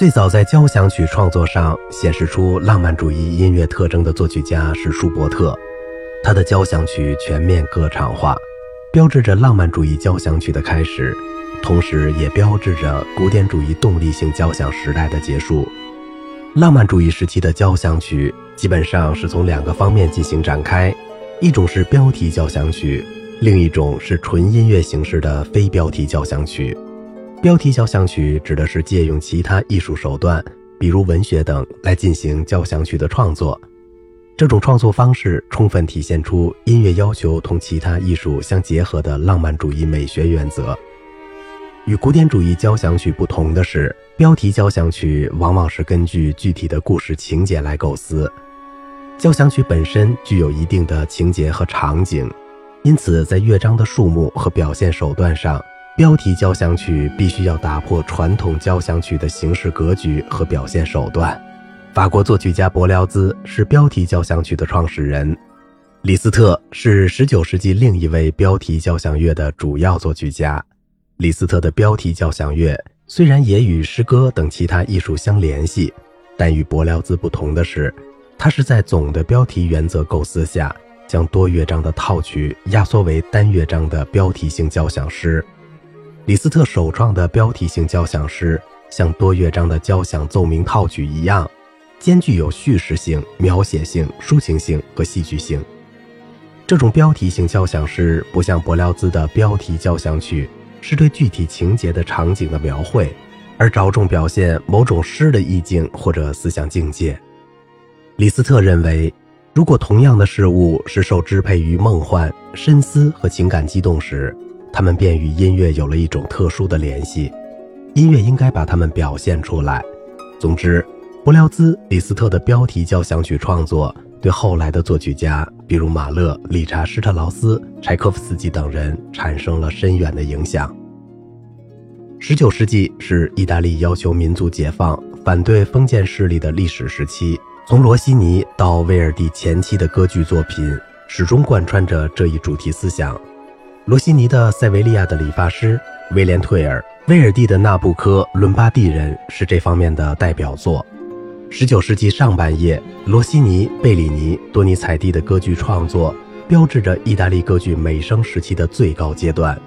最早在交响曲创作上显示出浪漫主义音乐特征的作曲家是舒伯特，他的交响曲全面歌唱化，标志着浪漫主义交响曲的开始，同时也标志着古典主义动力性交响时代的结束。浪漫主义时期的交响曲基本上是从两个方面进行展开，一种是标题交响曲，另一种是纯音乐形式的非标题交响曲。标题交响曲指的是借用其他艺术手段，比如文学等来进行交响曲的创作。这种创作方式充分体现出音乐要求同其他艺术相结合的浪漫主义美学原则。与古典主义交响曲不同的是，标题交响曲往往是根据具体的故事情节来构思。交响曲本身具有一定的情节和场景，因此在乐章的数目和表现手段上。标题交响曲必须要打破传统交响曲的形式格局和表现手段。法国作曲家柏辽兹是标题交响曲的创始人，李斯特是19世纪另一位标题交响乐的主要作曲家。李斯特的标题交响乐虽然也与诗歌等其他艺术相联系，但与柏辽兹不同的是，他是在总的标题原则构思下，将多乐章的套曲压缩为单乐章的标题性交响诗。李斯特首创的标题性交响诗，像多乐章的交响奏鸣套曲一样，兼具有叙事性、描写性、抒情性和戏剧性。这种标题性交响诗不像柏辽兹的标题交响曲，是对具体情节的场景的描绘，而着重表现某种诗的意境或者思想境界。李斯特认为，如果同样的事物是受支配于梦幻、深思和情感激动时，他们便与音乐有了一种特殊的联系，音乐应该把他们表现出来。总之，柏辽兹、李斯特的标题交响曲创作对后来的作曲家，比如马勒、理查施特劳斯、柴可夫斯基等人产生了深远的影响。十九世纪是意大利要求民族解放、反对封建势力的历史时期，从罗西尼到威尔第前期的歌剧作品，始终贯穿着这一主题思想。罗西尼的《塞维利亚的理发师》，威廉·退尔、威尔第的《纳布科》，伦巴第人是这方面的代表作。19世纪上半叶，罗西尼、贝里尼、多尼采蒂的歌剧创作，标志着意大利歌剧美声时期的最高阶段。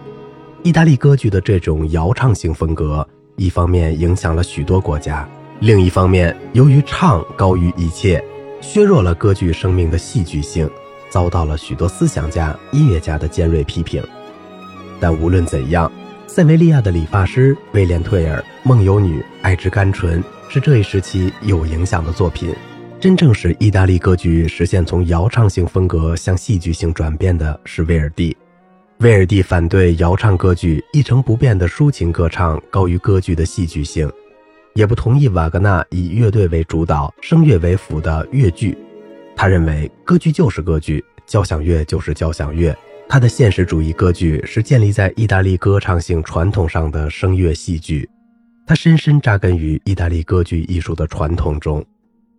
意大利歌剧的这种摇唱性风格，一方面影响了许多国家，另一方面，由于唱高于一切，削弱了歌剧生命的戏剧性。遭到了许多思想家、音乐家的尖锐批评，但无论怎样，塞维利亚的理发师、威廉·退尔、梦游女、爱之甘醇是这一时期有影响的作品。真正使意大利歌剧实现从摇唱性风格向戏剧性转变的是威尔第。威尔第反对摇唱歌剧一成不变的抒情歌唱高于歌剧的戏剧性，也不同意瓦格纳以乐队为主导、声乐为辅的乐剧。他认为歌剧就是歌剧，交响乐就是交响乐。他的现实主义歌剧是建立在意大利歌唱性传统上的声乐戏剧，他深深扎根于意大利歌剧艺术的传统中。《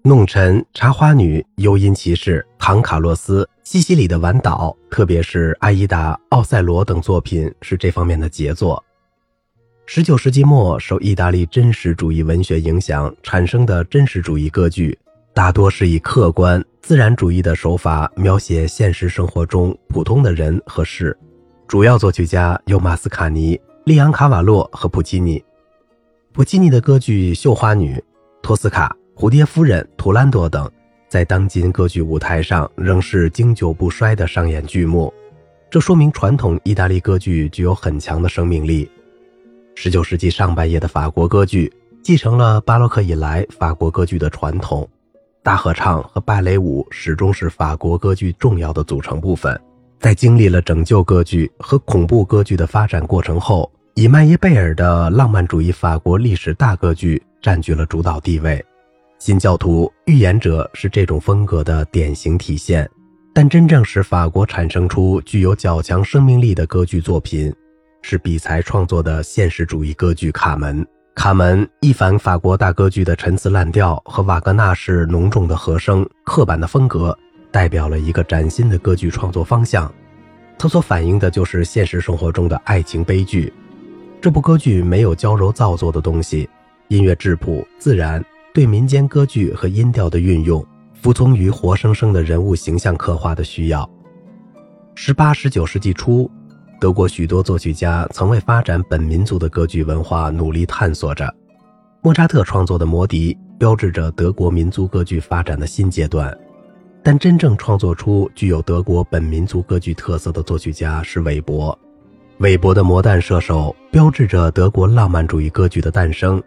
弄臣》《茶花女》《幽音骑士》《唐卡洛斯》《西西里的晚岛》，特别是《阿依达》《奥赛罗》等作品是这方面的杰作。19世纪末，受意大利真实主义文学影响产生的真实主义歌剧。大多是以客观自然主义的手法描写现实生活中普通的人和事，主要作曲家有马斯卡尼、利昂卡瓦洛和普契尼。普契尼的歌剧《绣花女》、托斯卡、蝴蝶夫人、图兰朵等，在当今歌剧舞台上仍是经久不衰的上演剧目，这说明传统意大利歌剧具有很强的生命力。十九世纪上半叶的法国歌剧继承了巴洛克以来法国歌剧的传统。大合唱和芭蕾舞始终是法国歌剧重要的组成部分。在经历了拯救歌剧和恐怖歌剧的发展过程后，以迈耶贝尔的浪漫主义法国历史大歌剧占据了主导地位。新教徒、预言者是这种风格的典型体现。但真正使法国产生出具有较强生命力的歌剧作品，是比才创作的现实主义歌剧《卡门》。卡门一反法国大歌剧的陈词滥调和瓦格纳式浓重的和声、刻板的风格，代表了一个崭新的歌剧创作方向。它所反映的就是现实生活中的爱情悲剧。这部歌剧没有娇柔造作的东西，音乐质朴自然，对民间歌剧和音调的运用，服从于活生生的人物形象刻画的需要。十八、十九世纪初，德国许多作曲家曾为发展本民族的歌剧文化努力探索着。莫扎特创作的《魔笛》标志着德国民族歌剧发展的新阶段，但真正创作出具有德国本民族歌剧特色的作曲家是韦伯。韦伯的《魔弹射手》标志着德国浪漫主义歌剧的诞生。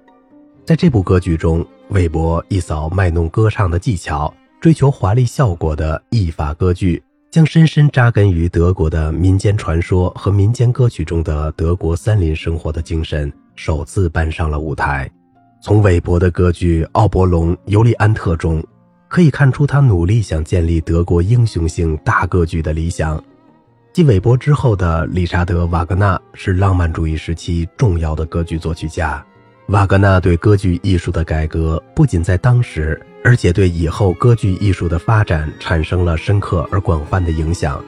在这部歌剧中，韦伯一扫卖弄歌唱的技巧，追求华丽效果的艺法歌剧。将深深扎根于德国的民间传说和民间歌曲中的德国森林生活的精神首次搬上了舞台。从韦伯的歌剧《奥伯龙·尤利安特》中，可以看出他努力想建立德国英雄性大歌剧的理想。继韦伯之后的理查德·瓦格纳是浪漫主义时期重要的歌剧作曲家。瓦格纳对歌剧艺术的改革不仅在当时。而且对以后歌剧艺术的发展产生了深刻而广泛的影响。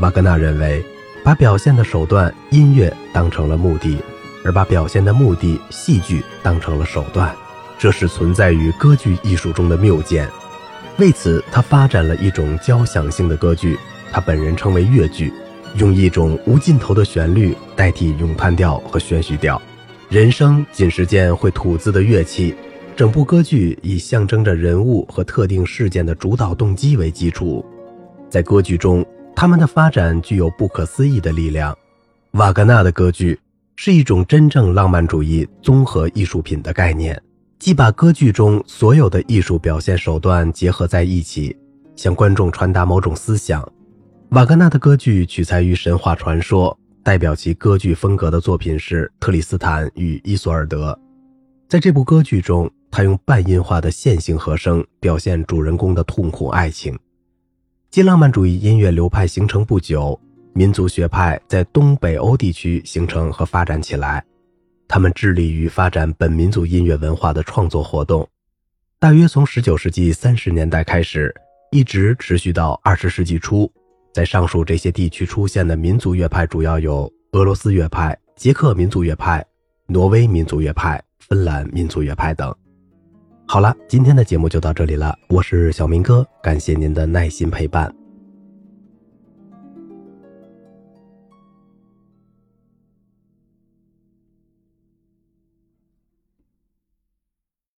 瓦格纳认为，把表现的手段音乐当成了目的，而把表现的目的戏剧当成了手段，这是存在于歌剧艺术中的谬见。为此，他发展了一种交响性的歌剧，他本人称为乐剧，用一种无尽头的旋律代替咏叹调和宣叙调。人声仅是件会吐字的乐器。整部歌剧以象征着人物和特定事件的主导动机为基础，在歌剧中，他们的发展具有不可思议的力量。瓦格纳的歌剧是一种真正浪漫主义综合艺术品的概念，既把歌剧中所有的艺术表现手段结合在一起，向观众传达某种思想。瓦格纳的歌剧取材于神话传说，代表其歌剧风格的作品是《特里斯坦与伊索尔德》。在这部歌剧中，他用半音化的线性和声表现主人公的痛苦爱情。继浪漫主义音乐流派形成不久，民族学派在东北欧地区形成和发展起来。他们致力于发展本民族音乐文化的创作活动，大约从19世纪30年代开始，一直持续到20世纪初。在上述这些地区出现的民族乐派主要有俄罗斯乐派、捷克民族乐派、挪威民族乐派、芬兰民族乐派等。好了，今天的节目就到这里了。我是小明哥，感谢您的耐心陪伴。